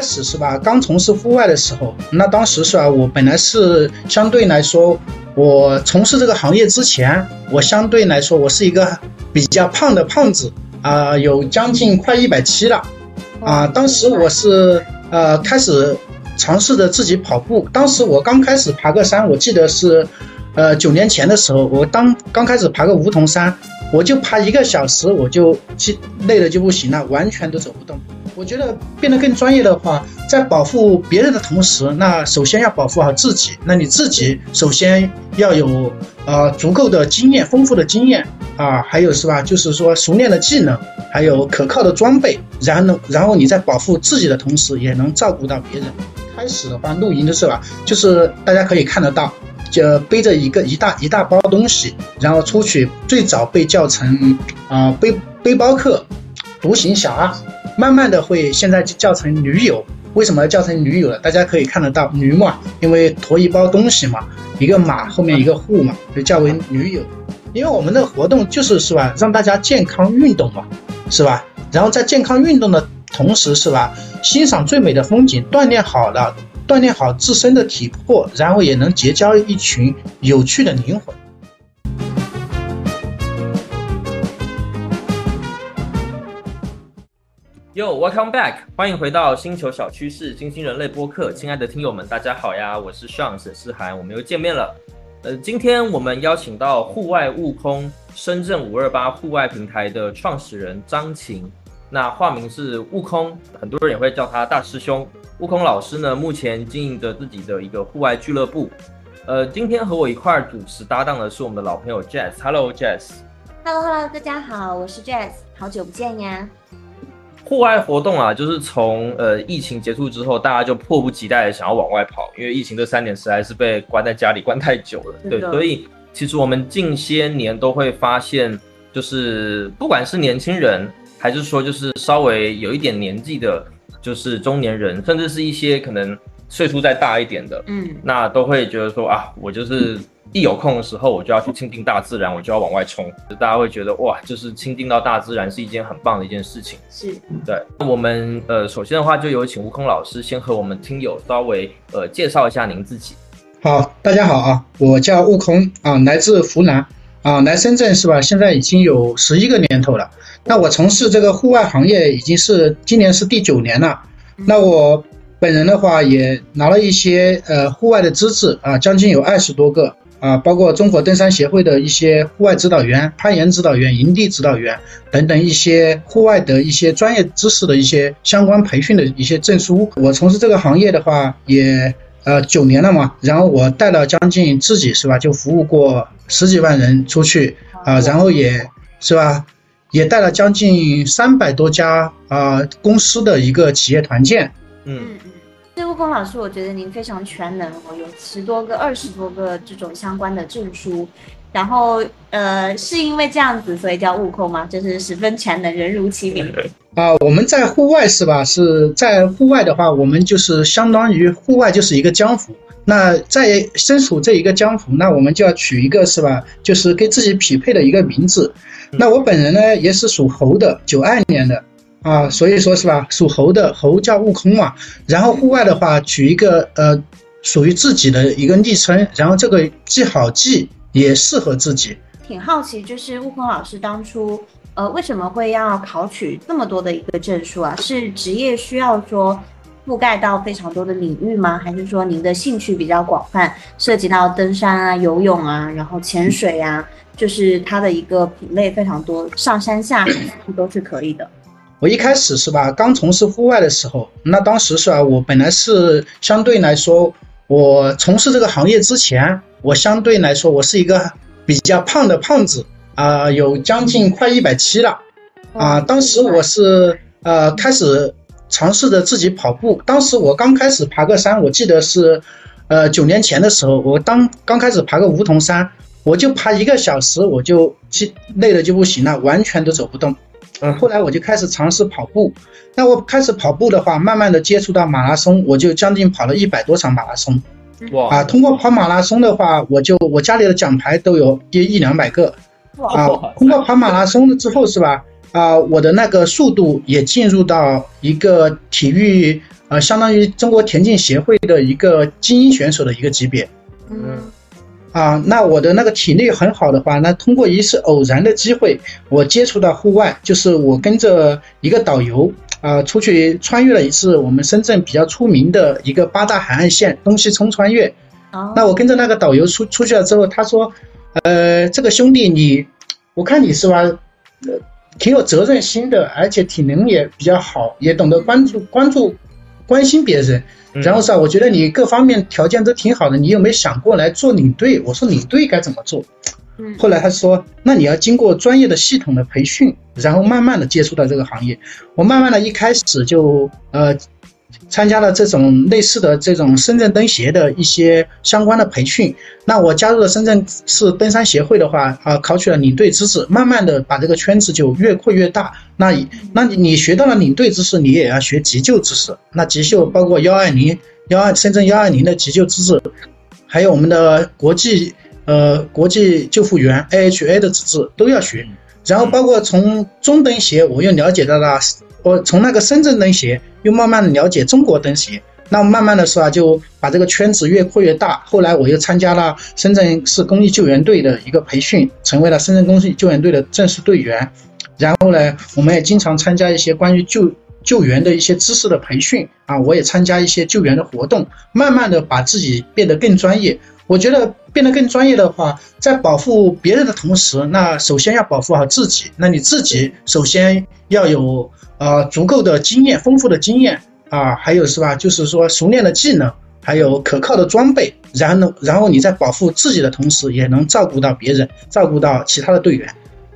开始是吧？刚从事户外的时候，那当时是吧？我本来是相对来说，我从事这个行业之前，我相对来说我是一个比较胖的胖子啊，有将近快一百七了啊。当时我是呃开始尝试着自己跑步，当时我刚开始爬个山，我记得是呃九年前的时候，我当刚开始爬个梧桐山，我就爬一个小时，我就累的就不行了，完全都走不动。我觉得变得更专业的话，在保护别人的同时，那首先要保护好自己。那你自己首先要有呃足够的经验、丰富的经验啊，还有是吧？就是说熟练的技能，还有可靠的装备。然后呢，然后你在保护自己的同时，也能照顾到别人。开始的话，露营的是吧？就是大家可以看得到，就背着一个一大一大包东西，然后出去。最早被叫成啊背背包客、独行侠。慢慢的会，现在就叫成驴友。为什么叫成驴友了？大家可以看得到，驴嘛，因为驮一包东西嘛，一个马后面一个户嘛，就叫为驴友。因为我们的活动就是是吧，让大家健康运动嘛，是吧？然后在健康运动的同时是吧，欣赏最美的风景，锻炼好了，锻炼好自身的体魄，然后也能结交一群有趣的灵魂。Yo, welcome back！欢迎回到星球小趋势金星人类播客。亲爱的听友们，大家好呀！我是 Sean 沈思涵，我们又见面了。呃，今天我们邀请到户外悟空深圳五二八户外平台的创始人张琴，那化名是悟空，很多人也会叫他大师兄。悟空老师呢，目前经营着自己的一个户外俱乐部。呃，今天和我一块主持搭档的是我们的老朋友 Jazz。Hello Jazz。Hello Hello，大家好，我是 Jazz，好久不见呀。户外活动啊，就是从呃疫情结束之后，大家就迫不及待的想要往外跑，因为疫情这三年实在是被关在家里关太久了。对，所以其实我们近些年都会发现，就是不管是年轻人，还是说就是稍微有一点年纪的，就是中年人，甚至是一些可能岁数再大一点的，嗯，那都会觉得说啊，我就是。一有空的时候，我就要去亲近大自然，我就要往外冲。大家会觉得哇，就是亲近到大自然是一件很棒的一件事情。是，对。我们呃，首先的话，就有请悟空老师先和我们听友稍微呃介绍一下您自己。好，大家好啊，我叫悟空啊，来自湖南啊，来深圳是吧？现在已经有十一个年头了。那我从事这个户外行业已经是今年是第九年了。那我本人的话也拿了一些呃户外的资质啊，将近有二十多个。啊，包括中国登山协会的一些户外指导员、攀岩指导员、营地指导员等等一些户外的一些专业知识的一些相关培训的一些证书。我从事这个行业的话，也呃九年了嘛，然后我带了将近自己是吧，就服务过十几万人出去啊，然后也是吧，也带了将近三百多家啊公司的一个企业团建，嗯。悟空老师，我觉得您非常全能哦，有十多个、二十多个这种相关的证书，然后呃，是因为这样子所以叫悟空吗？就是十分全能，人如其名 啊。我们在户外是吧？是在户外的话，我们就是相当于户外就是一个江湖。那在身处这一个江湖，那我们就要取一个是吧？就是跟自己匹配的一个名字。那我本人呢，也是属猴的，九二年的。啊，所以说是吧，属猴的猴叫悟空嘛。然后户外的话，取一个呃，属于自己的一个昵称，然后这个既好记，也适合自己。挺好奇，就是悟空老师当初呃，为什么会要考取这么多的一个证书啊？是职业需要说覆盖到非常多的领域吗？还是说您的兴趣比较广泛，涉及到登山啊、游泳啊，然后潜水啊，就是它的一个品类非常多，上山下海都是可以的。我一开始是吧，刚从事户外的时候，那当时是吧，我本来是相对来说，我从事这个行业之前，我相对来说我是一个比较胖的胖子啊，有将近快一百七了啊。当时我是呃开始尝试着自己跑步，当时我刚开始爬个山，我记得是呃九年前的时候，我当刚开始爬个梧桐山，我就爬一个小时，我就累的就不行了，完全都走不动。嗯，后来我就开始尝试跑步。那我开始跑步的话，慢慢的接触到马拉松，我就将近跑了一百多场马拉松。哇！啊，通过跑马拉松的话，我就我家里的奖牌都有一一两百个。啊，通过跑马拉松了之后是吧？啊，我的那个速度也进入到一个体育，呃，相当于中国田径协会的一个精英选手的一个级别。嗯啊，那我的那个体力很好的话，那通过一次偶然的机会，我接触到户外，就是我跟着一个导游啊出去穿越了一次我们深圳比较出名的一个八大海岸线东西冲穿越。哦那我跟着那个导游出出去了之后，他说，呃，这个兄弟你，我看你是吧，呃，挺有责任心的，而且体能也比较好，也懂得关注关注关心别人。嗯然后是啊，我觉得你各方面条件都挺好的，你有没有想过来做领队？我说领队该怎么做？嗯后来他说，那你要经过专业的系统的培训，然后慢慢的接触到这个行业。我慢慢的一开始就呃参加了这种类似的这种深圳登协的一些相关的培训。那我加入了深圳市登山协会的话，啊，考取了领队资质，慢慢的把这个圈子就越扩越大。那那你你学到了领队知识，你也要学急救知识。那急救包括幺二零幺二深圳幺二零的急救资质，还有我们的国际呃国际救护员 AHA 的资质都要学。然后包括从中登协，我又了解到了，我从那个深圳登协又慢慢的了解中国登协。那慢慢的是啊，就把这个圈子越扩越大。后来我又参加了深圳市公益救援队的一个培训，成为了深圳公益救援队的正式队员。然后呢，我们也经常参加一些关于救救援的一些知识的培训啊，我也参加一些救援的活动，慢慢的把自己变得更专业。我觉得变得更专业的话，在保护别人的同时，那首先要保护好自己。那你自己首先要有呃足够的经验、丰富的经验啊，还有是吧？就是说熟练的技能，还有可靠的装备。然后呢，然后你在保护自己的同时，也能照顾到别人，照顾到其他的队员。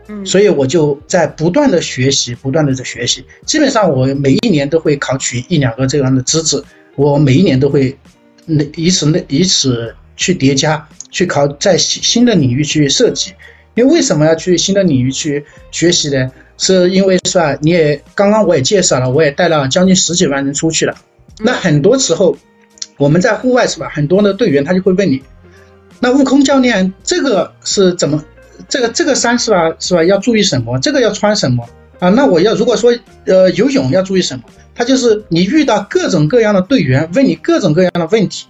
嗯，所以我就在不断的学习，不断的在学习。基本上我每一年都会考取一两个这样的资质，我每一年都会，那以此那以此去叠加，去考在新新的领域去设计。因为为什么要去新的领域去学习呢？是因为是吧？你也刚刚我也介绍了，我也带了将近十几万人出去了。那很多时候我们在户外是吧？很多的队员他就会问你，那悟空教练这个是怎么？这个这个山是吧是吧？要注意什么？这个要穿什么啊？那我要如果说呃游泳要注意什么？他就是你遇到各种各样的队员问你各种各样的问题，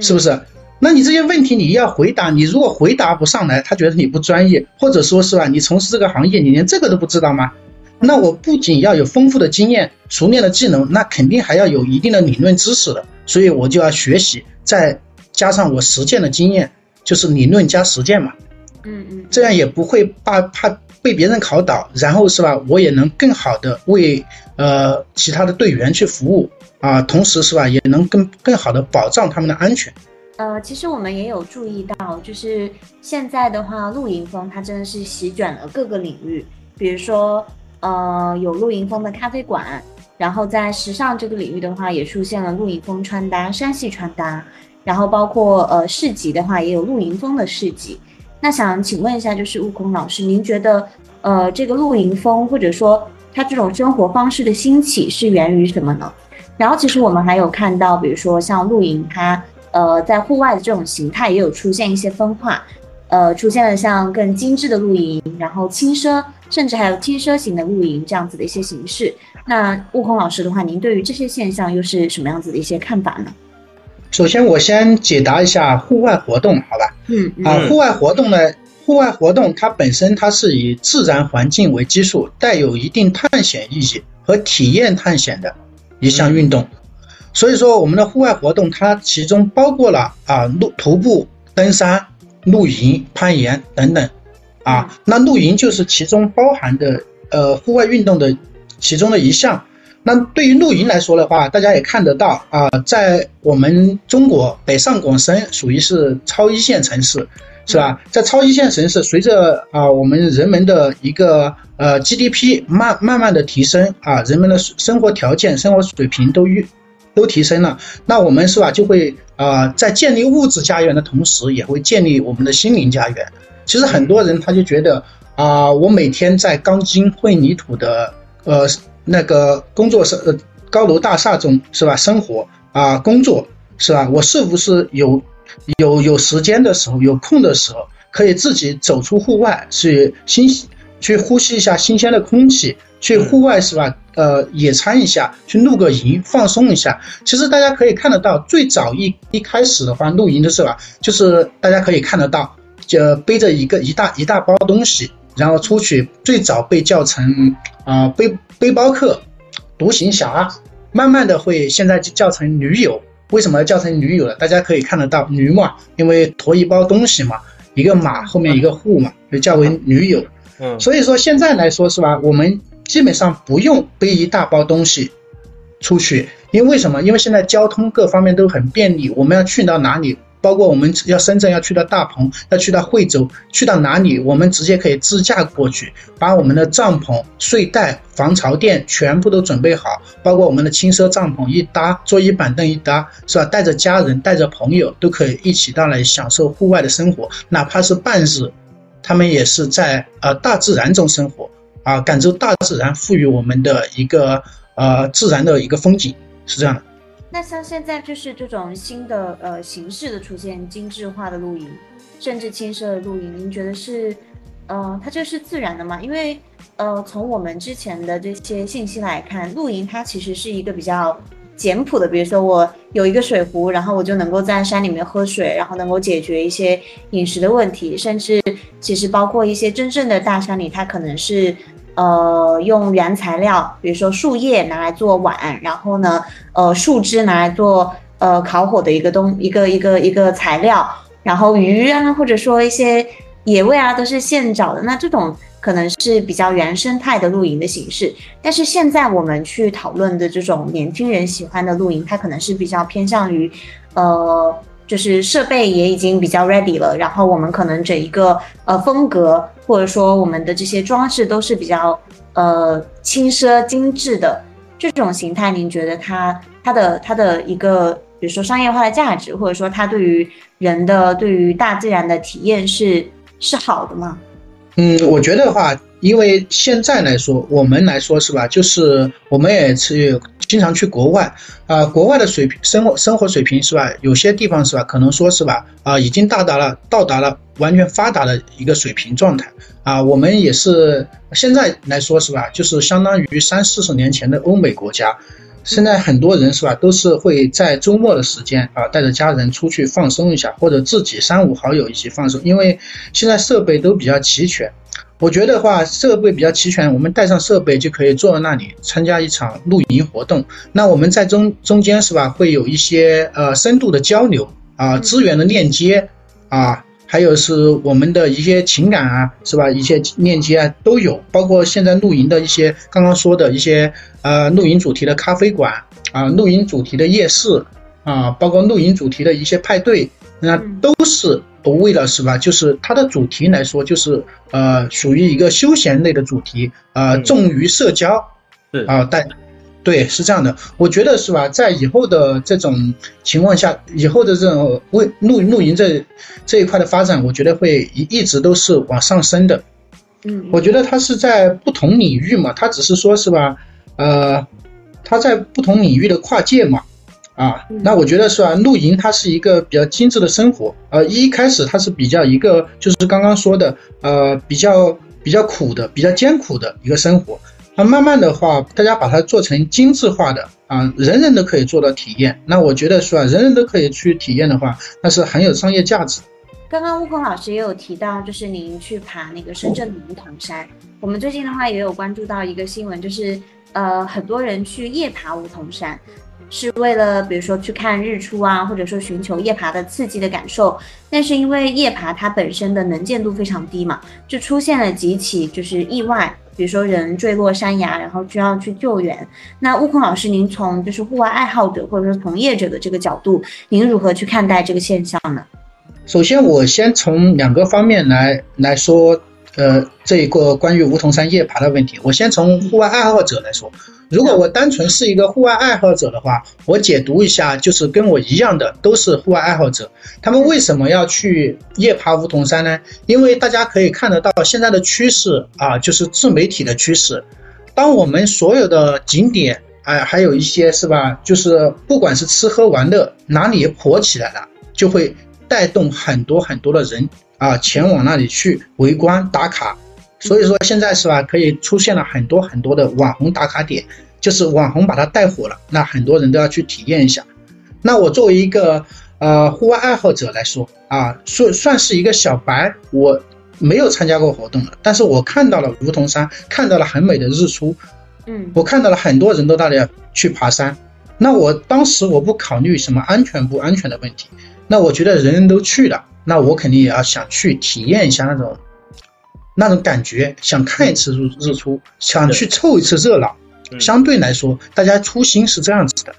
是不是？是？那你这些问题你要回答，你如果回答不上来，他觉得你不专业，或者说是吧？你从事这个行业，你连这个都不知道吗？那我不仅要有丰富的经验、熟练的技能，那肯定还要有一定的理论知识的，所以我就要学习，再加上我实践的经验，就是理论加实践嘛。嗯嗯，这样也不会怕怕被别人考倒，然后是吧？我也能更好的为呃其他的队员去服务啊，同时是吧，也能更更好的保障他们的安全。呃，其实我们也有注意到，就是现在的话，露营风它真的是席卷了各个领域，比如说，呃，有露营风的咖啡馆，然后在时尚这个领域的话，也出现了露营风穿搭、山系穿搭，然后包括呃市集的话，也有露营风的市集。那想请问一下，就是悟空老师，您觉得呃这个露营风或者说它这种生活方式的兴起是源于什么呢？然后其实我们还有看到，比如说像露营它。呃，在户外的这种形态也有出现一些分化，呃，出现了像更精致的露营，然后轻奢，甚至还有轻奢型的露营这样子的一些形式。那悟空老师的话，您对于这些现象又是什么样子的一些看法呢？首先，我先解答一下户外活动，好吧？嗯啊，户外活动呢，户外活动它本身它是以自然环境为基础，带有一定探险意义和体验探险的一项运动。所以说，我们的户外活动它其中包括了啊露徒步、登山、露营、攀岩等等，啊，那露营就是其中包含的呃户外运动的其中的一项。那对于露营来说的话，大家也看得到啊，在我们中国北上广深属于是超一线城市，是吧？在超一线城市，随着啊我们人们的一个呃 GDP 慢慢慢的提升啊，人们的生活条件、生活水平都越都提升了，那我们是吧就会啊、在建立物质家园的同时，也会建立我们的心灵家园。其实很多人他就觉得啊、我每天在钢筋混凝土的呃那个工作室呃高楼大厦中是吧生活啊、工作是吧？我是不是有有有时间的时候，有空的时候，可以自己走出户外去新去呼吸一下新鲜的空气，去户外是吧？呃，野餐一下，去露个营，放松一下。其实大家可以看得到，最早一一开始的话，露营的时候啊，就是大家可以看得到，就背着一个一大一大包东西，然后出去。最早被叫成啊背背包客、独行侠，慢慢的会现在就叫成驴友。为什么要叫成驴友呢？大家可以看得到，驴嘛，因为驮一包东西嘛，一个马后面一个户嘛，就叫为驴友。嗯，所以说现在来说是吧，我们。基本上不用背一大包东西出去，因为什么？因为现在交通各方面都很便利。我们要去到哪里，包括我们要深圳要去到大鹏，要去到惠州，去到哪里，我们直接可以自驾过去，把我们的帐篷、睡袋、防潮垫全部都准备好，包括我们的轻奢帐篷一搭，桌椅板凳一搭，是吧？带着家人、带着朋友都可以一起到来享受户外的生活，哪怕是半日，他们也是在呃大自然中生活。啊，感受大自然赋予我们的一个呃自然的一个风景，是这样的。那像现在就是这种新的呃形式的出现，精致化的露营，甚至轻奢的露营，您觉得是呃它这是自然的吗？因为呃从我们之前的这些信息来看，露营它其实是一个比较。简朴的，比如说我有一个水壶，然后我就能够在山里面喝水，然后能够解决一些饮食的问题，甚至其实包括一些真正的大山里，它可能是呃用原材料，比如说树叶拿来做碗，然后呢呃树枝拿来做呃烤火的一个东一个一个一个材料，然后鱼啊或者说一些野味啊都是现找的，那这种。可能是比较原生态的露营的形式，但是现在我们去讨论的这种年轻人喜欢的露营，它可能是比较偏向于，呃，就是设备也已经比较 ready 了，然后我们可能整一个呃风格或者说我们的这些装饰都是比较呃轻奢精致的这种形态。您觉得它它的它的一个比如说商业化的价值，或者说它对于人的对于大自然的体验是是好的吗？嗯，我觉得的话，因为现在来说，我们来说是吧，就是我们也是经常去国外啊，国外的水平生活生活水平是吧，有些地方是吧，可能说是吧，啊，已经到达了到达了完全发达的一个水平状态啊，我们也是现在来说是吧，就是相当于三四十年前的欧美国家。现在很多人是吧，都是会在周末的时间啊，带着家人出去放松一下，或者自己三五好友一起放松。因为现在设备都比较齐全，我觉得话设备比较齐全，我们带上设备就可以坐在那里参加一场露营活动。那我们在中中间是吧，会有一些呃深度的交流啊，资源的链接啊。还有是我们的一些情感啊，是吧？一些链接啊都有，包括现在露营的一些刚刚说的一些呃露营主题的咖啡馆啊，露营主题的夜市啊，包括露营主题的一些派对，那都是为了是吧？就是它的主题来说，就是呃属于一个休闲类的主题，呃重于社交，啊但。对，是这样的，我觉得是吧，在以后的这种情况下，以后的这种为露露营这这一块的发展，我觉得会一一直都是往上升的。嗯，我觉得它是在不同领域嘛，它只是说是吧，呃，它在不同领域的跨界嘛，啊，那我觉得是吧，露营它是一个比较精致的生活，呃，一开始它是比较一个就是刚刚说的，呃，比较比较苦的、比较艰苦的一个生活。那慢慢的话，大家把它做成精致化的啊，人人都可以做到体验。那我觉得说啊，人人都可以去体验的话，那是很有商业价值。刚刚悟空老师也有提到，就是您去爬那个深圳的梧桐山。我们最近的话也有关注到一个新闻，就是呃，很多人去夜爬梧桐山，是为了比如说去看日出啊，或者说寻求夜爬的刺激的感受。但是因为夜爬它本身的能见度非常低嘛，就出现了几起就是意外。比如说人坠落山崖，然后需要去救援。那悟空老师，您从就是户外爱好者或者说从业者的这个角度，您如何去看待这个现象呢？首先，我先从两个方面来来说。呃，这一个关于梧桐山夜爬的问题，我先从户外爱好者来说。如果我单纯是一个户外爱好者的话，我解读一下，就是跟我一样的都是户外爱好者，他们为什么要去夜爬梧桐山呢？因为大家可以看得到现在的趋势啊，就是自媒体的趋势。当我们所有的景点，哎，还有一些是吧，就是不管是吃喝玩乐哪里火起来了，就会带动很多很多的人。啊，前往那里去围观打卡，所以说现在是吧，可以出现了很多很多的网红打卡点，就是网红把它带火了，那很多人都要去体验一下。那我作为一个呃户外爱好者来说啊，算算是一个小白，我没有参加过活动的，但是我看到了梧桐山，看到了很美的日出，嗯，我看到了很多人都到那里去爬山。那我当时我不考虑什么安全不安全的问题，那我觉得人人都去了，那我肯定也要想去体验一下那种那种感觉，想看一次日日出，想去凑一次热闹。相对来说，大家初心是这样子的。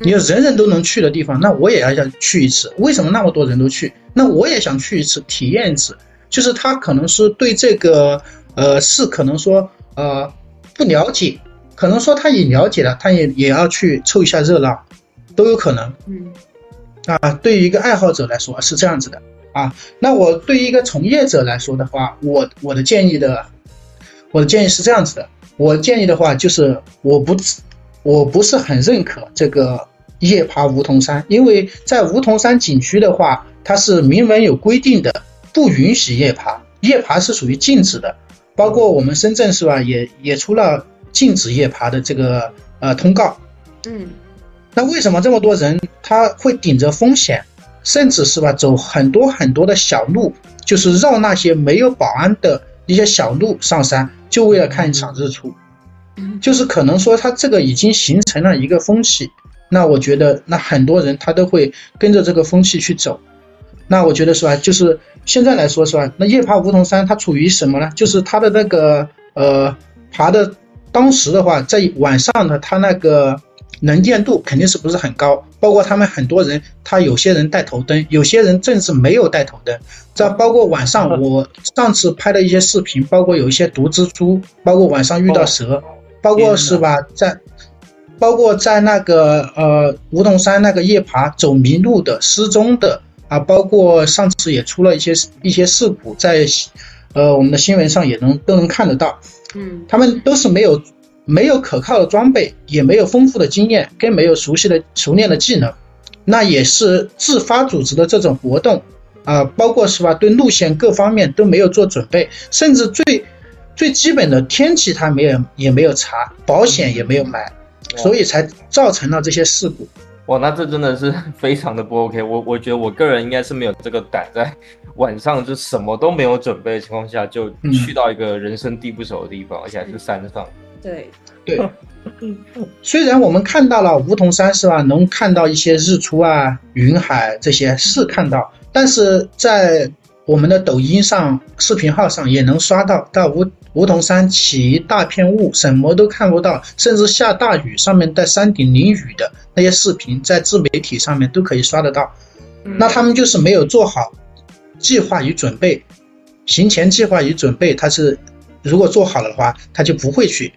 你要人人都能去的地方，那我也要想去一次。为什么那么多人都去？那我也想去一次，体验一次。就是他可能是对这个呃事可能说呃不了解，可能说他也了解了，他也也要去凑一下热闹，都有可能。嗯，啊，对于一个爱好者来说是这样子的啊。那我对于一个从业者来说的话，我我的建议的，我的建议是这样子的。我建议的话就是我不。我不是很认可这个夜爬梧桐山，因为在梧桐山景区的话，它是明文有规定的，不允许夜爬，夜爬是属于禁止的。包括我们深圳是吧，也也出了禁止夜爬的这个呃通告。嗯，那为什么这么多人他会顶着风险，甚至是吧走很多很多的小路，就是绕那些没有保安的一些小路上山，就为了看一场日出？就是可能说他这个已经形成了一个风气，那我觉得那很多人他都会跟着这个风气去走，那我觉得是吧？就是现在来说是吧？那夜爬梧桐山它处于什么呢？就是它的那个呃爬的当时的话，在晚上呢，它那个能见度肯定是不是很高，包括他们很多人，他有些人带头灯，有些人甚至没有带头灯。这包括晚上我上次拍的一些视频，包括有一些毒蜘蛛，包括晚上遇到蛇。包括是吧，在包括在那个呃梧桐山那个夜爬走迷路的失踪的啊，包括上次也出了一些一些事故，在呃我们的新闻上也能都能看得到，嗯，他们都是没有没有可靠的装备，也没有丰富的经验，更没有熟悉的熟练的技能，那也是自发组织的这种活动啊，包括是吧，对路线各方面都没有做准备，甚至最。最基本的天气他没有也没有查，保险也没有买，所以才造成了这些事故。哇，那这真的是 非常的不 OK。我我觉得我个人应该是没有这个胆，在 晚上就什么都没有准备的情况下，就去到一个人生地不熟的地方，而且还是山上。对对，嗯虽然我们看到了梧桐山是吧，能看到一些日出啊、云海这些是看到，但是在我们的抖音上、视频号上也能刷到，到梧梧桐山起一大片雾，什么都看不到，甚至下大雨，上面在山顶淋雨的那些视频，在自媒体上面都可以刷得到。那他们就是没有做好计划与准备，行前计划与准备，他是如果做好了的话，他就不会去。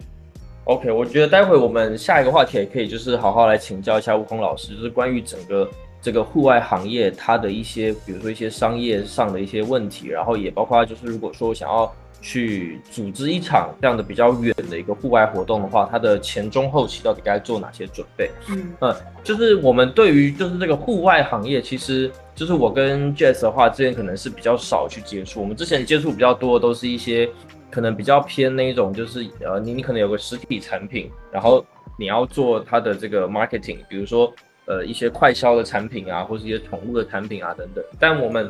OK，我觉得待会我们下一个话题也可以就是好好来请教一下悟空老师，就是关于整个。这个户外行业，它的一些，比如说一些商业上的一些问题，然后也包括就是，如果说想要去组织一场这样的比较远的一个户外活动的话，它的前中后期到底该做哪些准备？嗯，呃，就是我们对于就是这个户外行业，其实就是我跟 Jazz 的话，之前可能是比较少去接触，我们之前接触比较多的都是一些可能比较偏那一种，就是呃，你你可能有个实体产品，然后你要做它的这个 marketing，比如说。呃，一些快销的产品啊，或是一些宠物的产品啊，等等。但我们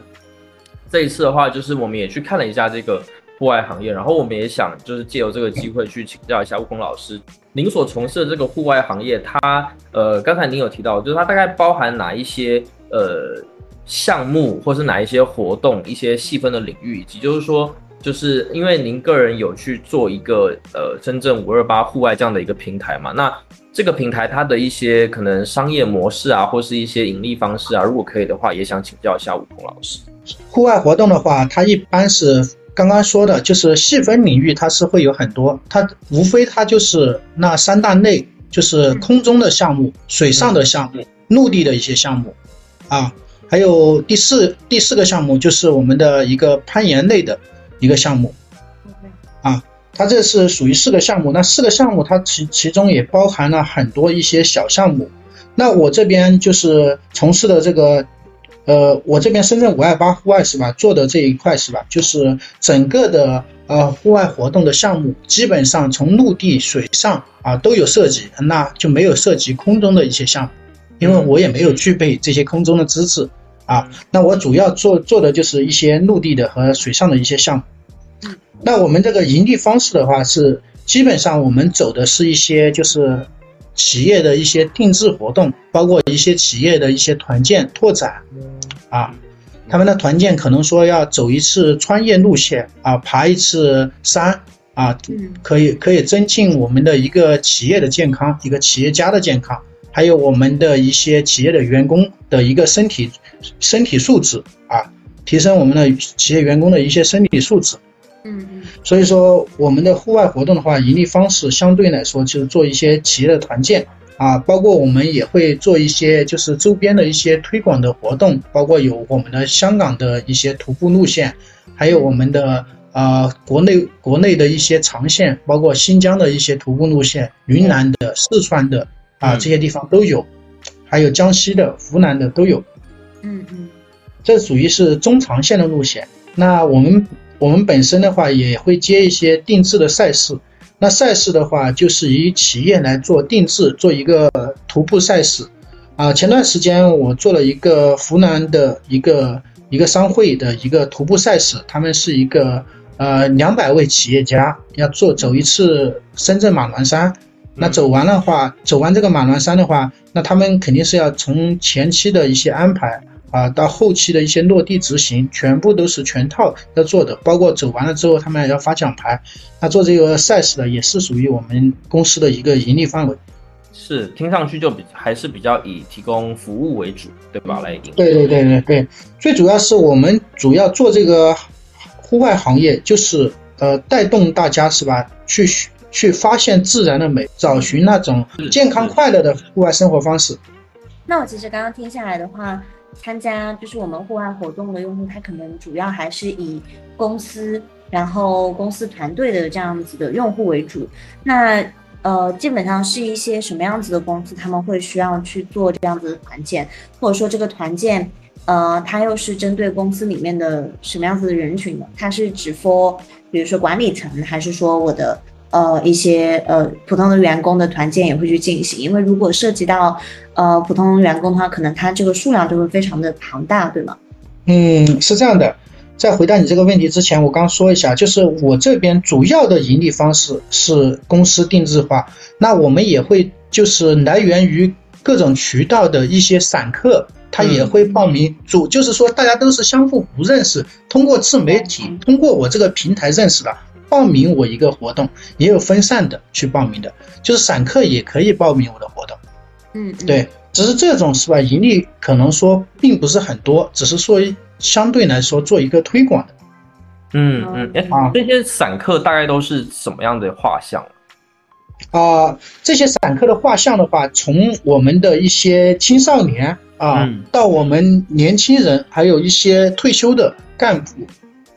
这一次的话，就是我们也去看了一下这个户外行业，然后我们也想就是借由这个机会去请教一下悟空老师，您所从事的这个户外行业，它呃，刚才您有提到，就是它大概包含哪一些呃项目，或是哪一些活动，一些细分的领域，以及就是说，就是因为您个人有去做一个呃深圳五二八户外这样的一个平台嘛，那。这个平台它的一些可能商业模式啊，或是一些盈利方式啊，如果可以的话，也想请教一下悟空老师。户外活动的话，它一般是刚刚说的，就是细分领域，它是会有很多，它无非它就是那三大类，就是空中的项目、水上的项目、陆地的一些项目，啊，还有第四第四个项目就是我们的一个攀岩类的一个项目，啊。它这是属于四个项目，那四个项目它其其中也包含了很多一些小项目。那我这边就是从事的这个呃，我这边深圳五二八户外是吧，做的这一块是吧，就是整个的呃户外活动的项目，基本上从陆地、水上啊都有涉及，那就没有涉及空中的一些项目，因为我也没有具备这些空中的资质啊。那我主要做做的就是一些陆地的和水上的一些项目。那我们这个盈利方式的话是，基本上我们走的是一些就是企业的一些定制活动，包括一些企业的一些团建拓展。啊，他们的团建可能说要走一次穿越路线啊，爬一次山啊，可以可以增进我们的一个企业的健康，一个企业家的健康，还有我们的一些企业的员工的一个身体身体素质啊，提升我们的企业员工的一些身体素质。嗯嗯。所以说，我们的户外活动的话，盈利方式相对来说就是做一些企业的团建。啊，包括我们也会做一些就是周边的一些推广的活动，包括有我们的香港的一些徒步路线，还有我们的啊国内国内的一些长线，包括新疆的一些徒步路线，云南的、四川的啊这些地方都有，还有江西的、湖南的都有。嗯嗯，这属于是中长线的路线。那我们我们本身的话也会接一些定制的赛事。那赛事的话，就是以企业来做定制，做一个徒步赛事，啊，前段时间我做了一个湖南的一个一个商会的一个徒步赛事，他们是一个呃两百位企业家要做走一次深圳马峦山，那走完的话，走完这个马峦山的话，那他们肯定是要从前期的一些安排。啊，到后期的一些落地执行，全部都是全套要做的，包括走完了之后，他们还要发奖牌。那做这个赛事的也是属于我们公司的一个盈利范围。是，听上去就比还是比较以提供服务为主，对吧？来盈。对对对对对，最主要是我们主要做这个户外行业，就是呃带动大家是吧？去去发现自然的美，找寻那种健康快乐的户外生活方式。那我其实刚刚听下来的话。参加就是我们户外活动的用户，他可能主要还是以公司，然后公司团队的这样子的用户为主。那呃，基本上是一些什么样子的公司，他们会需要去做这样子的团建，或者说这个团建，呃，它又是针对公司里面的什么样子的人群呢？它是只 for 比如说管理层，还是说我的？呃，一些呃普通的员工的团建也会去进行，因为如果涉及到呃普通员工的话，可能他这个数量就会非常的庞大，对吗？嗯，是这样的。在回答你这个问题之前，我刚说一下，就是我这边主要的盈利方式是公司定制化，那我们也会就是来源于各种渠道的一些散客，他也会报名。主就是说大家都是相互不认识，通过自媒体，通过我这个平台认识的。报名我一个活动，也有分散的去报名的，就是散客也可以报名我的活动。嗯，对，只是这种是吧？盈利可能说并不是很多，只是说相对来说做一个推广的。嗯嗯，哎，这些散客大概都是什么样的画像？啊，这些散客的画像的话，从我们的一些青少年啊，到我们年轻人，还有一些退休的干部。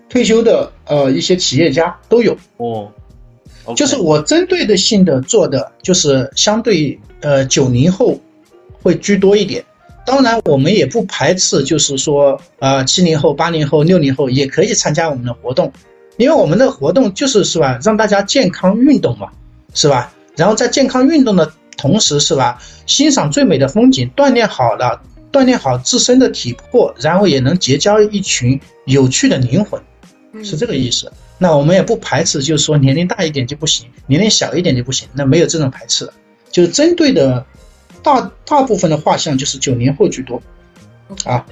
退休的呃一些企业家都有哦，就是我针对的性的做的就是相对呃九零后会居多一点，当然我们也不排斥，就是说啊七零后、八零后、六零后也可以参加我们的活动，因为我们的活动就是是吧，让大家健康运动嘛，是吧？然后在健康运动的同时是吧，欣赏最美的风景，锻炼好了，锻炼好自身的体魄，然后也能结交一群有趣的灵魂。是这个意思，那我们也不排斥，就是说年龄大一点就不行，年龄小一点就不行，那没有这种排斥的，就是针对的大大部分的画像就是九零后居多，啊，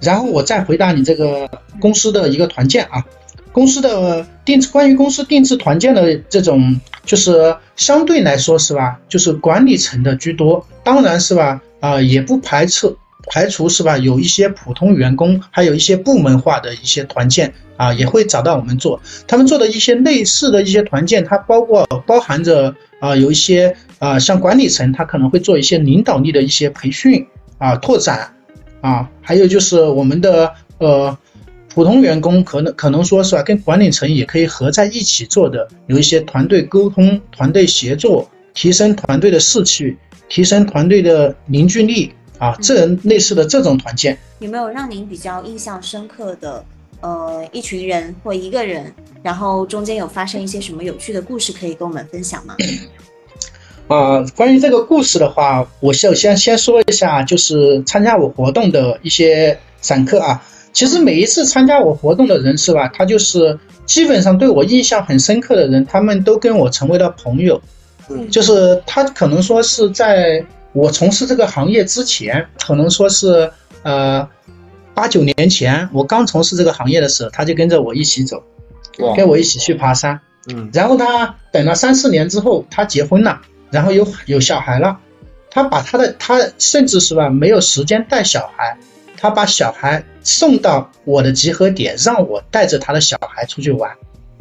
然后我再回答你这个公司的一个团建啊，公司的定制关于公司定制团建的这种，就是相对来说是吧，就是管理层的居多，当然是吧，啊也不排斥。排除是吧？有一些普通员工，还有一些部门化的一些团建啊，也会找到我们做。他们做的一些类似的一些团建，它包括包含着啊，有一些啊，像管理层，他可能会做一些领导力的一些培训啊、拓展啊，还有就是我们的呃普通员工，可能可能说是吧，跟管理层也可以合在一起做的，有一些团队沟通、团队协作，提升团队的士气，提升团队的凝聚力。啊，这类似的这种团建，有没有让您比较印象深刻的？呃，一群人或一个人，然后中间有发生一些什么有趣的故事，可以跟我们分享吗？啊，关于这个故事的话，我首先先说一下，就是参加我活动的一些散客啊。其实每一次参加我活动的人是吧，他就是基本上对我印象很深刻的人，他们都跟我成为了朋友。嗯，就是他可能说是在我从事这个行业之前，可能说是呃八九年前我刚从事这个行业的时候，他就跟着我一起走，跟我一起去爬山。嗯，然后他等了三四年之后，他结婚了。然后有有小孩了，他把他的他甚至是吧没有时间带小孩，他把小孩送到我的集合点，让我带着他的小孩出去玩，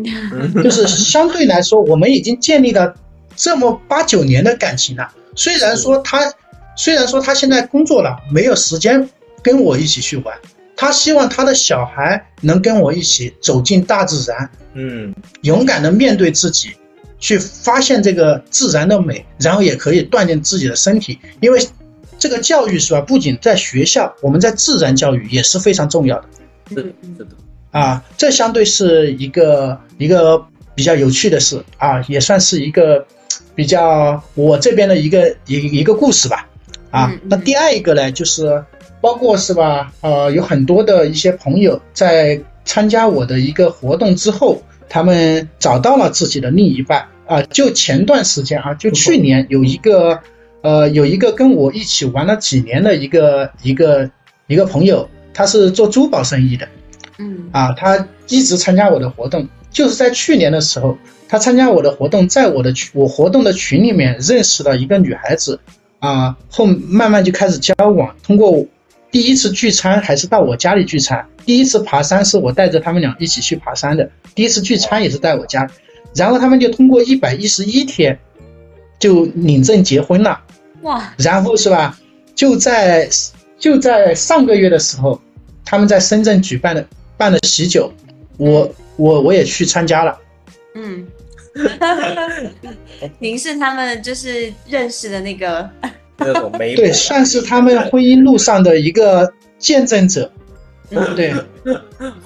就是相对来说，我们已经建立了这么八九年的感情了。虽然说他虽然说他现在工作了，没有时间跟我一起去玩，他希望他的小孩能跟我一起走进大自然，嗯，勇敢的面对自己。去发现这个自然的美，然后也可以锻炼自己的身体，因为这个教育是吧？不仅在学校，我们在自然教育也是非常重要的。是的，是的。啊，这相对是一个一个比较有趣的事啊，也算是一个比较我这边的一个一一个故事吧。啊，那第二一个呢，就是包括是吧？呃，有很多的一些朋友在参加我的一个活动之后。他们找到了自己的另一半啊！就前段时间啊，就去年有一个，呃，有一个跟我一起玩了几年的一个一个一个朋友，他是做珠宝生意的，嗯，啊，他一直参加我的活动，就是在去年的时候，他参加我的活动，在我的群我活动的群里面认识了一个女孩子，啊，后慢慢就开始交往，通过。第一次聚餐还是到我家里聚餐。第一次爬山是我带着他们俩一起去爬山的。第一次聚餐也是在我家，然后他们就通过一百一十一天就领证结婚了。哇！然后是吧？就在就在上个月的时候，他们在深圳举办的办了喜酒，我我我也去参加了。嗯，您是他们就是认识的那个。那种美对，算是他们婚姻路上的一个见证者。对，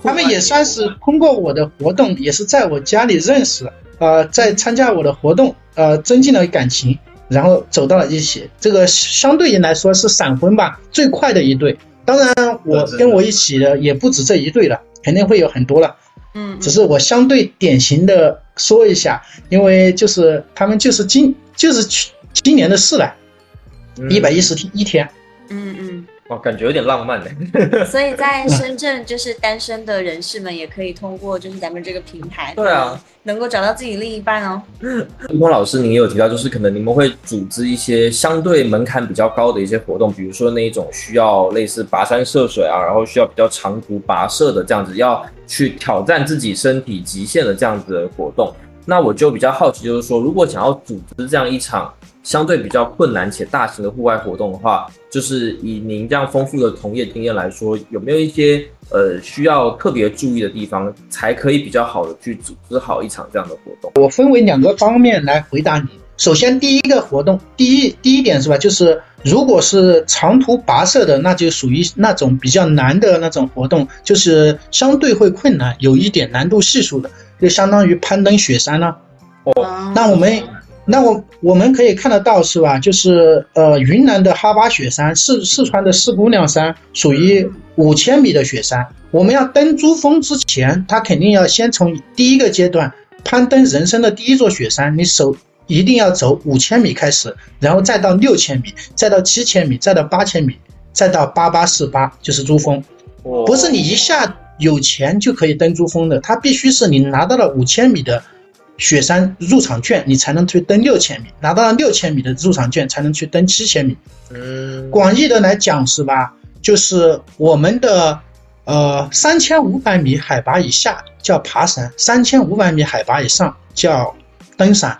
他们也算是通过我的活动，也是在我家里认识，呃，在参加我的活动，呃，增进了感情，然后走到了一起。这个相对于来说是闪婚吧，最快的一对。当然，我跟我一起的也不止这一对了，肯定会有很多了。嗯，只是我相对典型的说一下，因为就是他们就是今就是去今年的事了。一百一十天一天，嗯嗯，哇，感觉有点浪漫呢。所以在深圳，就是单身的人士们也可以通过就是咱们这个平台，对啊，能够找到自己另一半哦。吴峰老师，您也有提到，就是可能你们会组织一些相对门槛比较高的一些活动，比如说那一种需要类似跋山涉水啊，然后需要比较长途跋涉的这样子，要去挑战自己身体极限的这样子的活动。那我就比较好奇，就是说，如果想要组织这样一场。相对比较困难且大型的户外活动的话，就是以您这样丰富的从业经验来说，有没有一些呃需要特别注意的地方，才可以比较好的去组织好一场这样的活动？我分为两个方面来回答你。首先，第一个活动，第一第一点是吧？就是如果是长途跋涉的，那就属于那种比较难的那种活动，就是相对会困难，有一点难度系数的，就相当于攀登雪山了。哦，那我们。那我我们可以看得到是吧？就是呃，云南的哈巴雪山，四四川的四姑娘山，属于五千米的雪山。我们要登珠峰之前，他肯定要先从第一个阶段攀登人生的第一座雪山，你手一定要走五千米开始，然后再到六千米，再到七千米，再到八千米，再到八八四八，就是珠峰。不是你一下有钱就可以登珠峰的，它必须是你拿到了五千米的。雪山入场券，你才能去登六千米，拿到了六千米的入场券，才能去登七千米。嗯，广义的来讲是吧？就是我们的呃三千五百米海拔以下叫爬山，三千五百米海拔以上叫登山。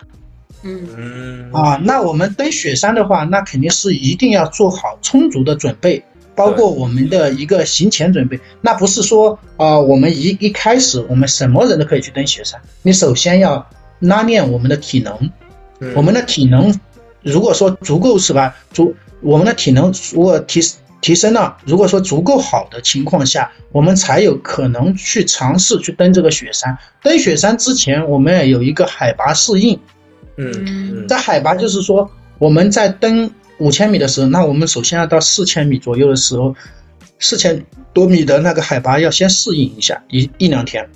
嗯嗯啊，那我们登雪山的话，那肯定是一定要做好充足的准备。包括我们的一个行前准备，那不是说啊，我们一一开始我们什么人都可以去登雪山。你首先要拉练我们的体能，我们的体能如果说足够是吧？足我们的体能如果提提升了，如果说足够好的情况下，我们才有可能去尝试去登这个雪山。登雪山之前，我们也有一个海拔适应。嗯，在海拔就是说，我们在登五千米的时候，那我们首先要到四千米左右的时候，四千多米的那个海拔要先适应一下一一两天。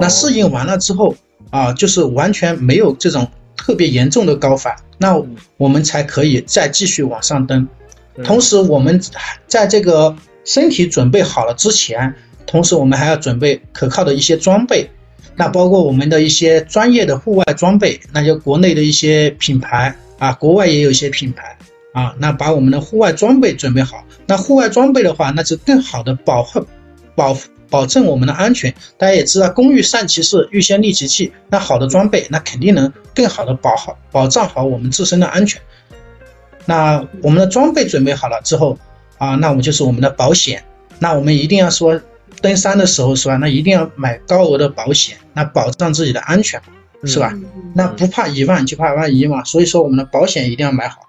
那适应完了之后啊，就是完全没有这种特别严重的高反，那我们才可以再继续往上登。同时，我们在这个身体准备好了之前，同时我们还要准备可靠的一些装备。那包括我们的一些专业的户外装备，那就国内的一些品牌啊，国外也有一些品牌啊。那把我们的户外装备准备好。那户外装备的话，那就更好的保护、保保证我们的安全。大家也知道，工欲善其事，欲先利其器。那好的装备，那肯定能更好的保好、保障好我们自身的安全。那我们的装备准备好了之后啊，那我们就是我们的保险。那我们一定要说。登山的时候是吧？那一定要买高额的保险，那保障自己的安全，是吧？那不怕一万就怕万一嘛。所以说我们的保险一定要买好。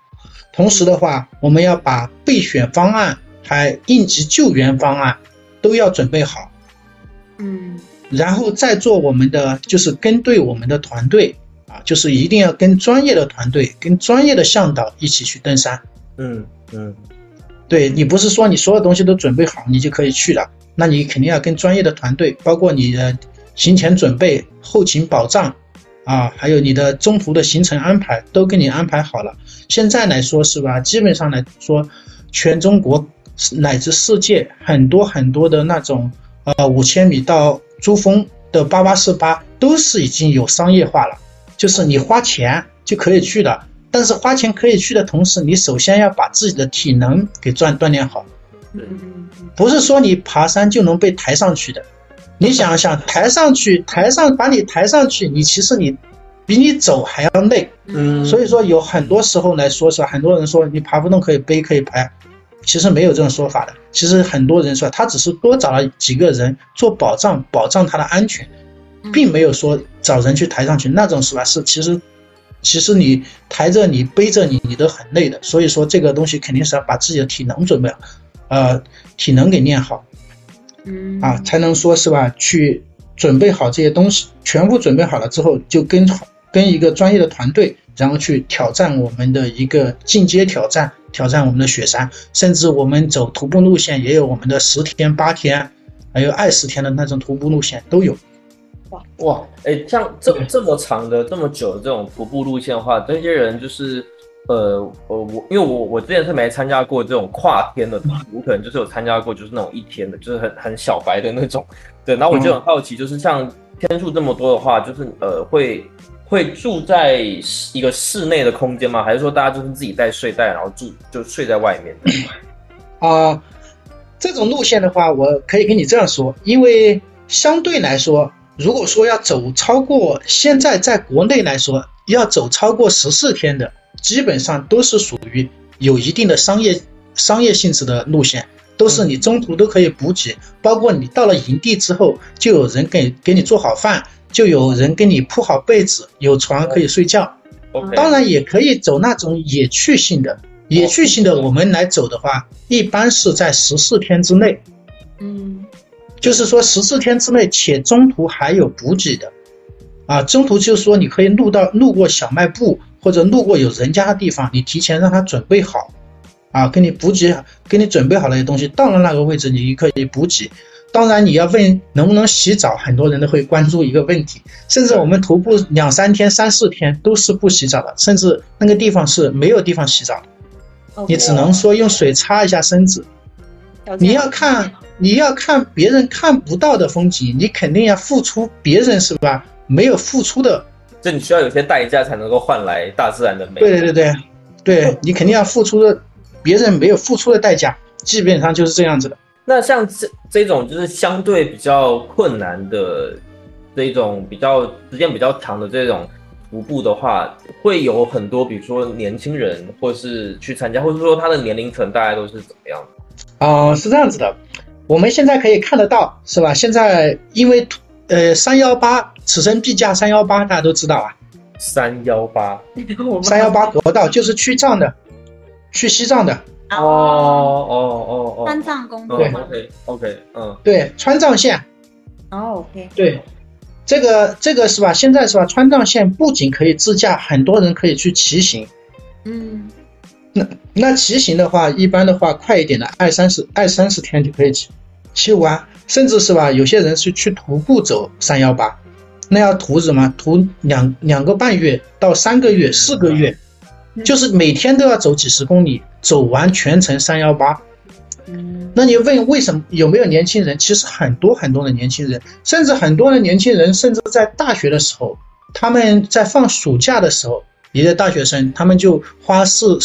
同时的话，我们要把备选方案还应急救援方案都要准备好。嗯，然后再做我们的就是跟对我们的团队啊，就是一定要跟专业的团队、跟专业的向导一起去登山。嗯嗯，对你不是说你所有东西都准备好你就可以去了。那你肯定要跟专业的团队，包括你的行前准备、后勤保障，啊，还有你的中途的行程安排，都给你安排好了。现在来说是吧？基本上来说，全中国乃至世界很多很多的那种，呃，五千米到珠峰的八八四八都是已经有商业化了，就是你花钱就可以去的。但是花钱可以去的同时，你首先要把自己的体能给锻锻炼好。不是说你爬山就能被抬上去的，你想想，抬上去，抬上把你抬上去，你其实你比你走还要累。嗯，所以说有很多时候来说是很多人说你爬不动可以背可以抬，其实没有这种说法的。其实很多人说他只是多找了几个人做保障，保障他的安全，并没有说找人去抬上去那种是吧？是其实其实你抬着你背着你你都很累的。所以说这个东西肯定是要把自己的体能准备好。呃，体能给练好，嗯啊，才能说是吧？去准备好这些东西，全部准备好了之后，就跟跟一个专业的团队，然后去挑战我们的一个进阶挑战，挑战我们的雪山，甚至我们走徒步路线也有我们的十天、八天，还有二十天的那种徒步路线都有。哇哇，哎，像这这么长的、这么久的这种徒步路线的话，这些人就是。呃，我我因为我我之前是没参加过这种跨天的，我可能就是有参加过，就是那种一天的，就是很很小白的那种。对，然后我就很好奇，就是像天数这么多的话，就是呃，会会住在一个室内的空间吗？还是说大家就是自己带睡袋，然后住就睡在外面？啊，这种路线的话，我可以跟你这样说，因为相对来说，如果说要走超过现在在国内来说，要走超过十四天的。基本上都是属于有一定的商业商业性质的路线，都是你中途都可以补给，包括你到了营地之后，就有人给给你做好饭，就有人给你铺好被子，有床可以睡觉。当然也可以走那种野趣性的，野趣性的我们来走的话，一般是在十四天之内。嗯，就是说十四天之内，且中途还有补给的，啊，中途就是说你可以路到路过小卖部。或者路过有人家的地方，你提前让他准备好，啊，给你补给，给你准备好那些东西，到了那个位置你可以补给。当然你要问能不能洗澡，很多人都会关注一个问题，甚至我们徒步两三天、三四天都是不洗澡的，甚至那个地方是没有地方洗澡的，你只能说用水擦一下身子。你要看你要看别人看不到的风景，你肯定要付出别人是吧？没有付出的。这你需要有些代价才能够换来大自然的美。对对对对，对你肯定要付出的别人没有付出的代价，基本上就是这样子的。那像这这种就是相对比较困难的这种比较时间比较长的这种徒步的话，会有很多，比如说年轻人或是去参加，或者说他的年龄层大概都是怎么样的？啊，是这样子的，我们现在可以看得到，是吧？现在因为呃三幺八。此生必驾三幺八，大家都知道啊。三幺八，三幺八国道就是去藏的，去西藏的，哦哦哦哦，川藏公路对？，OK OK，嗯，对，川藏线，哦，OK，对，这个这个是吧？现在是吧？川藏线不仅可以自驾，很多人可以去骑行。嗯，那那骑行的话，一般的话快一点的，二三十二三十天就可以骑骑完，甚至是吧？有些人是去徒步走三幺八，那要徒什么？徒两两个半月到三个月、四个月，就是每天都要走几十公里，走完全程三幺八。嗯，那你问为什么有没有年轻人？其实很多很多的年轻人，甚至很多的年轻人，甚至在大学的时候，他们在放暑假的时候，一个大学生，他们就花四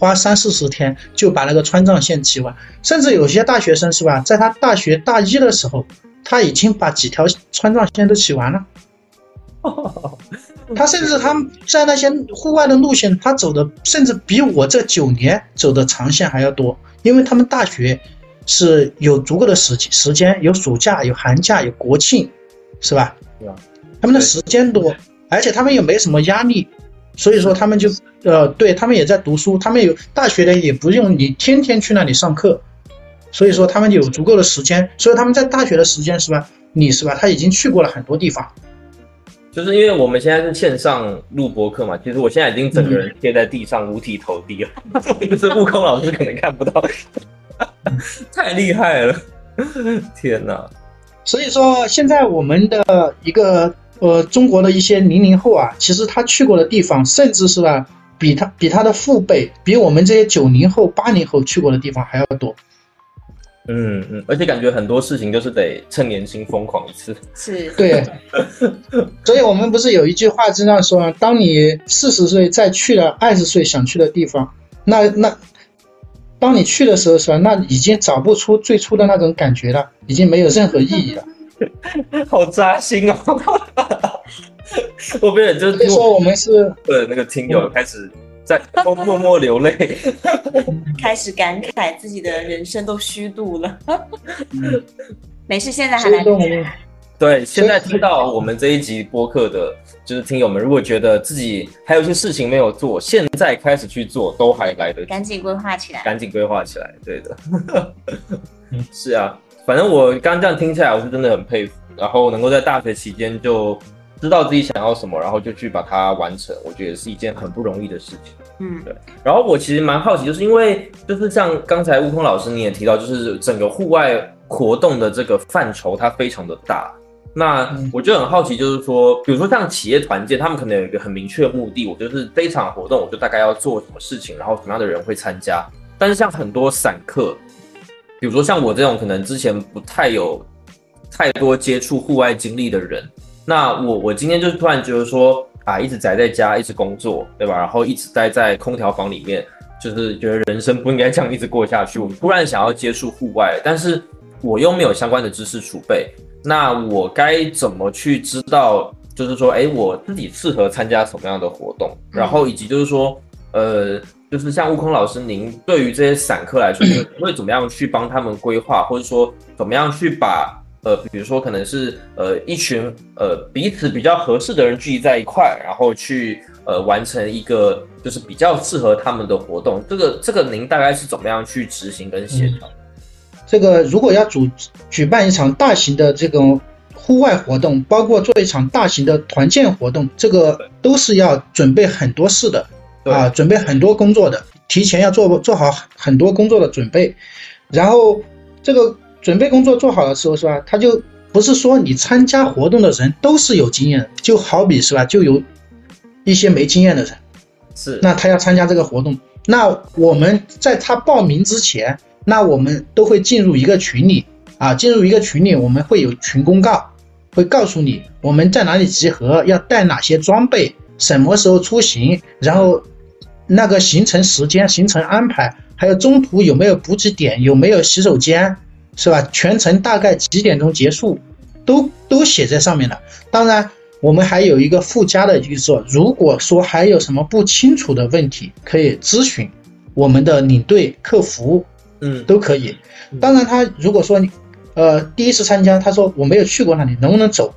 花三四十天就把那个川藏线骑完，甚至有些大学生是吧，在他大学大一的时候，他已经把几条川藏线都骑完了。他甚至他们在那些户外的路线，他走的甚至比我这九年走的长线还要多，因为他们大学是有足够的时时间，有暑假、有寒假、有国庆，是吧对吧？他们的时间多，而且他们也没什么压力，所以说他们就呃，对他们也在读书，他们有大学的也不用你天天去那里上课，所以说他们有足够的时间，所以他们在大学的时间是吧？你是吧？他已经去过了很多地方。就是因为我们现在是线上录播课嘛，其实我现在已经整个人贴在地上，五体投地了，就是悟空老师可能看不到，太厉害了，天哪！所以说，现在我们的一个呃，中国的一些零零后啊，其实他去过的地方，甚至是吧，比他比他的父辈，比我们这些九零后、八零后去过的地方还要多。嗯嗯，而且感觉很多事情就是得趁年轻疯狂一次。是，对，所以我们不是有一句话经常说：当你四十岁再去了二十岁想去的地方，那那，当你去的时候是吧？那已经找不出最初的那种感觉了，已经没有任何意义了。好扎心哦！我不是就是说，我们是的那个听友开始在默默默流泪。开始感慨自己的人生都虚度了。没事，现在还来得及对，现在听到我们这一集播客的，就是听友们，如果觉得自己还有一些事情没有做，现在开始去做，都还来得及，赶紧规划起来。赶紧规划起来。对的，是啊，反正我刚刚这样听起来，我是真的很佩服。然后能够在大学期间就知道自己想要什么，然后就去把它完成，我觉得是一件很不容易的事情。嗯，对然后我其实蛮好奇，就是因为就是像刚才悟空老师你也提到，就是整个户外活动的这个范畴它非常的大。那嗯我就很好奇，就是说，比如说像企业团建，他们可能有一个很明确的目的，我就是这一场活动，我就大概要做什么事情，然后什么样的人会参加。但是像很多散客，比如说像我这种可能之前不太有太多接触户外经历的人，那我我今天就是突然觉得说啊，一直宅在家，一直工作，对吧？然后一直待在空调房里面，就是觉得人生不应该这样一直过下去。我突然想要接触户外，但是我又没有相关的知识储备，那我该怎么去知道？就是说，哎，我自己适合参加什么样的活动？然后以及就是说，呃，就是像悟空老师，您对于这些散客来说，你 会怎么样去帮他们规划，或者说怎么样去把呃，比如说可能是呃一群呃彼此比较合适的人聚集在一块，然后去呃完成一个就是比较适合他们的活动。这个这个您大概是怎么样去执行跟协调？这个如果要组举办一场大型的这种户外活动，包括做一场大型的团建活动，这个都是要准备很多事的对啊，准备很多工作的，提前要做做好很多工作的准备。然后这个准备工作做好的时候，是吧？他就不是说你参加活动的人都是有经验的，就好比是吧，就有一些没经验的人。是那他要参加这个活动，那我们在他报名之前，那我们都会进入一个群里啊，进入一个群里，我们会有群公告，会告诉你我们在哪里集合，要带哪些装备，什么时候出行，然后那个行程时间、行程安排，还有中途有没有补给点，有没有洗手间，是吧？全程大概几点钟结束，都都写在上面了。当然。我们还有一个附加的，就是说，如果说还有什么不清楚的问题，可以咨询我们的领队、客服，嗯都可以。当然，他如果说你，呃，第一次参加，他说我没有去过那里，能不能走？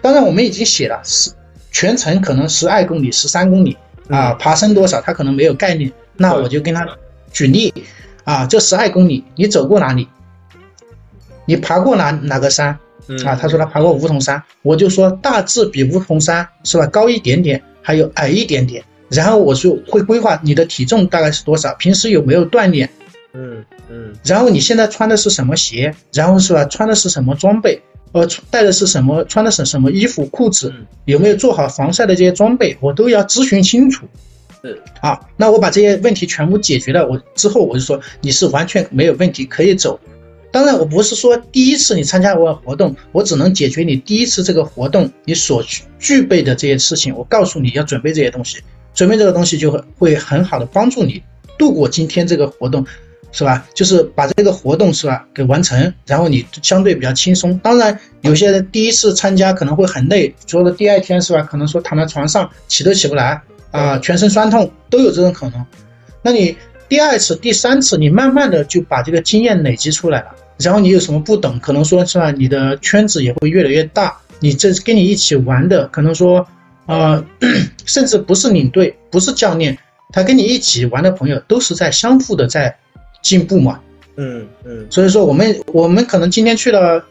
当然，我们已经写了十全程可能十二公里、十三公里啊，爬升多少他可能没有概念，那我就跟他举例啊，这十二公里你走过哪里？你爬过哪哪个山？啊，他说他爬过梧桐山，我就说大致比梧桐山是吧高一点点，还有矮一点点。然后我就会规划你的体重大概是多少，平时有没有锻炼？嗯嗯。然后你现在穿的是什么鞋？然后是吧，穿的是什么装备？呃，带的是什么？穿的是什么衣服、裤子？有没有做好防晒的这些装备？我都要咨询清楚。是啊，那我把这些问题全部解决了，我之后我就说你是完全没有问题，可以走。当然，我不是说第一次你参加我活动，我只能解决你第一次这个活动你所具备的这些事情。我告诉你要准备这些东西，准备这个东西就会会很好的帮助你度过今天这个活动。是吧？就是把这个活动是吧给完成，然后你相对比较轻松。当然，有些人第一次参加可能会很累，说的第二天是吧？可能说躺在床上起都起不来啊，全身酸痛都有这种可能。那你第二次、第三次，你慢慢的就把这个经验累积出来了。然后你有什么不懂，可能说是吧，你的圈子也会越来越大。你这跟你一起玩的，可能说呃，甚至不是领队，不是教练，他跟你一起玩的朋友都是在相互的在。进步嘛，嗯嗯，所以说我们我们可能今天去了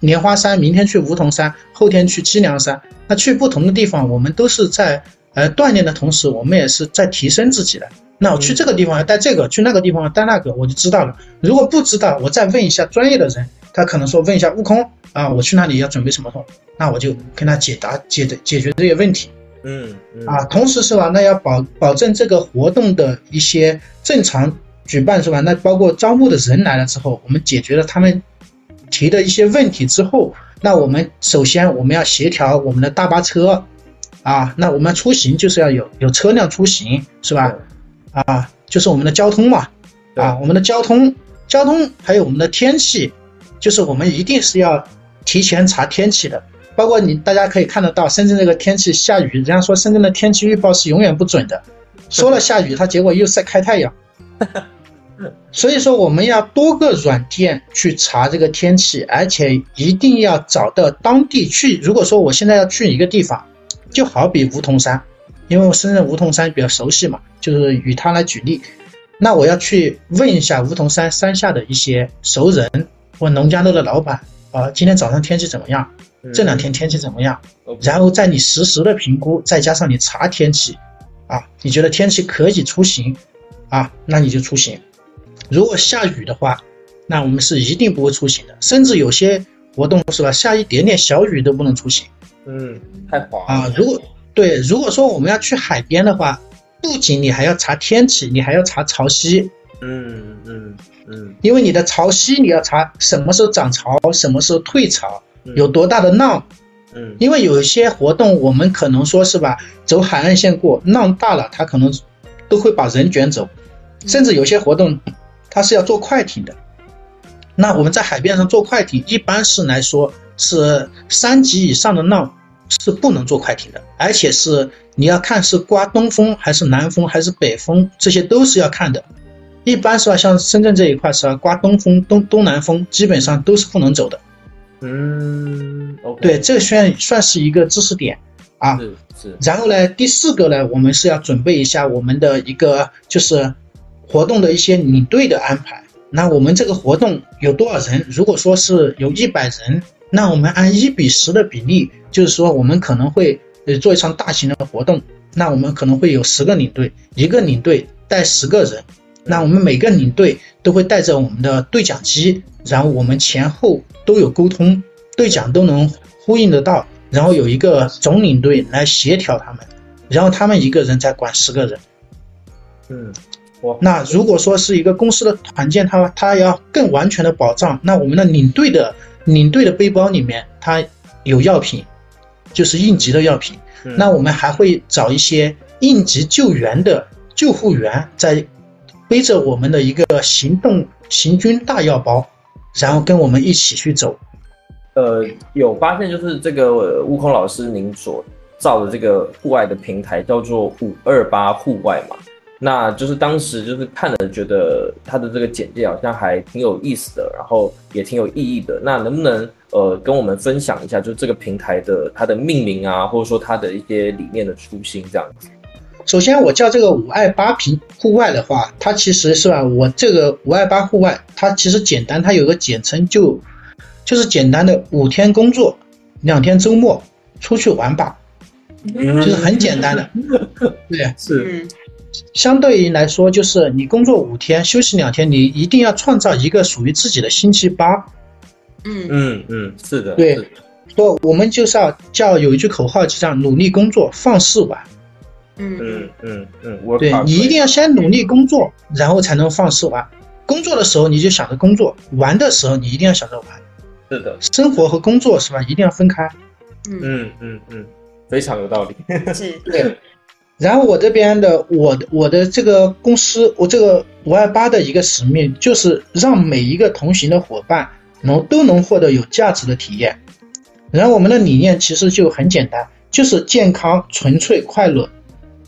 莲花山，明天去梧桐山，后天去栖凉山，那去不同的地方，我们都是在呃锻炼的同时，我们也是在提升自己的。那我去这个地方要带这个，去那个地方要带那个，我就知道了。如果不知道，我再问一下专业的人，他可能说问一下悟空啊，我去那里要准备什么东西，那我就跟他解答解的解决这些问题。嗯啊，同时是吧，那要保保证这个活动的一些正常。举办是吧？那包括招募的人来了之后，我们解决了他们提的一些问题之后，那我们首先我们要协调我们的大巴车，啊，那我们出行就是要有有车辆出行是吧？啊，就是我们的交通嘛，啊，我们的交通交通还有我们的天气，就是我们一定是要提前查天气的，包括你大家可以看得到深圳这个天气下雨，人家说深圳的天气预报是永远不准的，说了下雨，它结果又晒开太阳。所以说，我们要多个软件去查这个天气，而且一定要找到当地去。如果说我现在要去一个地方，就好比梧桐山，因为我深圳梧桐山比较熟悉嘛，就是与他来举例。那我要去问一下梧桐山山下的一些熟人或农家乐的老板啊，今天早上天气怎么样？这两天天气怎么样？然后在你实时的评估，再加上你查天气，啊，你觉得天气可以出行？啊，那你就出行。如果下雨的话，那我们是一定不会出行的。甚至有些活动是吧，下一点点小雨都不能出行。嗯，太滑啊。如果对，如果说我们要去海边的话，不仅你还要查天气，你还要查潮汐。嗯嗯嗯。因为你的潮汐你要查什么时候涨潮，什么时候退潮，有多大的浪。嗯。因为有一些活动，我们可能说是吧，走海岸线过，浪大了，它可能。都会把人卷走，甚至有些活动，它是要坐快艇的。那我们在海边上坐快艇，一般是来说是三级以上的浪是不能坐快艇的，而且是你要看是刮东风还是南风还是北风，这些都是要看的。一般是吧，像深圳这一块是吧，刮东风东东南风，基本上都是不能走的。嗯，对，这算算是一个知识点。啊，是是，然后呢，第四个呢，我们是要准备一下我们的一个就是活动的一些领队的安排。那我们这个活动有多少人？如果说是有一百人，那我们按一比十的比例，就是说我们可能会呃做一场大型的活动，那我们可能会有十个领队，一个领队带十个人，那我们每个领队都会带着我们的对讲机，然后我们前后都有沟通，对讲都能呼应得到。然后有一个总领队来协调他们，然后他们一个人再管十个人。嗯，那如果说是一个公司的团建，他他要更完全的保障，那我们的领队的领队的背包里面，他有药品，就是应急的药品。那我们还会找一些应急救援的救护员，在背着我们的一个行动行军大药包，然后跟我们一起去走。呃，有发现就是这个悟空老师您所造的这个户外的平台叫做五二八户外嘛？那就是当时就是看了，觉得他的这个简介好像还挺有意思的，然后也挺有意义的。那能不能呃跟我们分享一下，就这个平台的它的命名啊，或者说它的一些理念的初心这样子？首先我叫这个五二八平户外的话，它其实是吧，我这个五二八户外，它其实简单，它有个简称就就是简单的五天工作，两天周末出去玩吧，就是很简单的，对，是。相对于来说，就是你工作五天，休息两天，你一定要创造一个属于自己的星期八。嗯嗯嗯，是的，对，不我们就是要叫有一句口号，就叫努力工作，放肆玩。嗯嗯嗯嗯，我对你一定要先努力工作，然后才能放肆玩。工作的时候你就想着工作，玩的时候你一定要想着玩。是的，生活和工作是吧？一定要分开。嗯嗯嗯，非常有道理。是，对。然后我这边的我我的这个公司，我这个五二八的一个使命就是让每一个同行的伙伴能都能获得有价值的体验。然后我们的理念其实就很简单，就是健康、纯粹、快乐。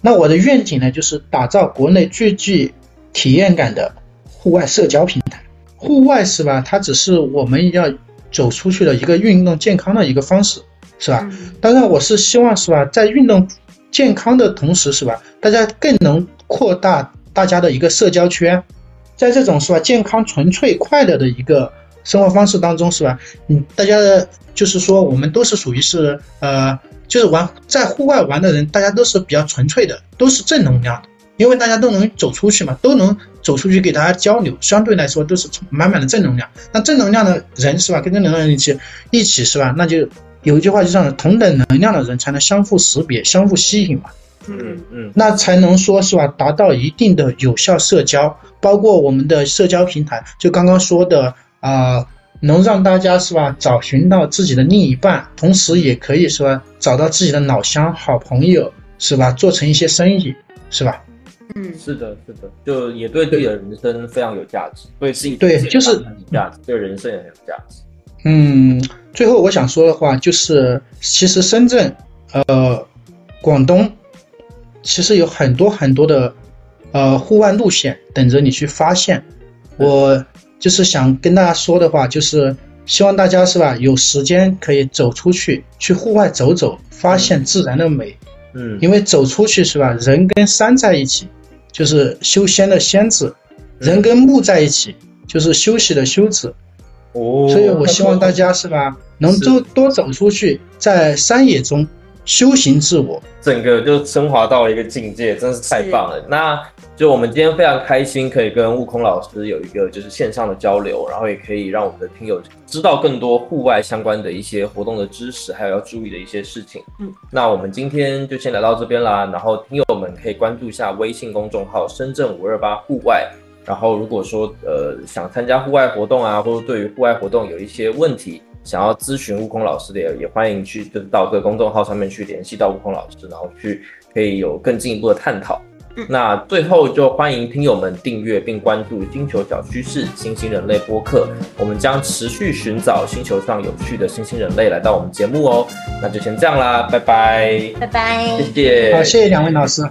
那我的愿景呢，就是打造国内最具体验感的户外社交平台。户外是吧？它只是我们要走出去的一个运动健康的一个方式，是吧？当然，我是希望是吧，在运动。健康的同时是吧？大家更能扩大大家的一个社交圈，在这种是吧健康、纯粹、快乐的一个生活方式当中是吧？嗯，大家的就是说我们都是属于是呃，就是玩在户外玩的人，大家都是比较纯粹的，都是正能量的，因为大家都能走出去嘛，都能走出去给大家交流，相对来说都是满满的正能量。那正能量的人是吧？跟正能量人一起一起是吧？那就。有一句话就样，同等能量的人才能相互识别、相互吸引嘛。嗯嗯，那才能说是吧，达到一定的有效社交。包括我们的社交平台，就刚刚说的啊，能让大家是吧，找寻到自己的另一半，同时也可以是吧，找到自己的老乡、好朋友，是吧，做成一些生意，是吧？嗯，是的，是的，就也对自己的人生非常有价值，对自己对就是价值，对人生也很有价值。嗯。最后我想说的话就是，其实深圳，呃，广东，其实有很多很多的，呃，户外路线等着你去发现。我就是想跟大家说的话，就是希望大家是吧，有时间可以走出去，去户外走走，发现自然的美。嗯，因为走出去是吧，人跟山在一起，就是修仙的仙字；人跟木在一起，就是休息的休字。哦，所以我希望大家是吧，能多多走出去，在山野中修行自我，整个就升华到了一个境界，真是太棒了。那就我们今天非常开心，可以跟悟空老师有一个就是线上的交流，然后也可以让我们的听友知道更多户外相关的一些活动的知识，还有要注意的一些事情。嗯，那我们今天就先聊到这边啦，然后听友们可以关注一下微信公众号“深圳五二八户外”。然后，如果说呃想参加户外活动啊，或者对于户外活动有一些问题，想要咨询悟空老师的，也欢迎去就是到各个公众号上面去联系到悟空老师，然后去可以有更进一步的探讨。那最后就欢迎听友们订阅并关注星球小趋势新兴人类播客，我们将持续寻找星球上有趣的新兴人类来到我们节目哦。那就先这样啦，拜拜，拜拜，谢谢，好，谢谢两位老师。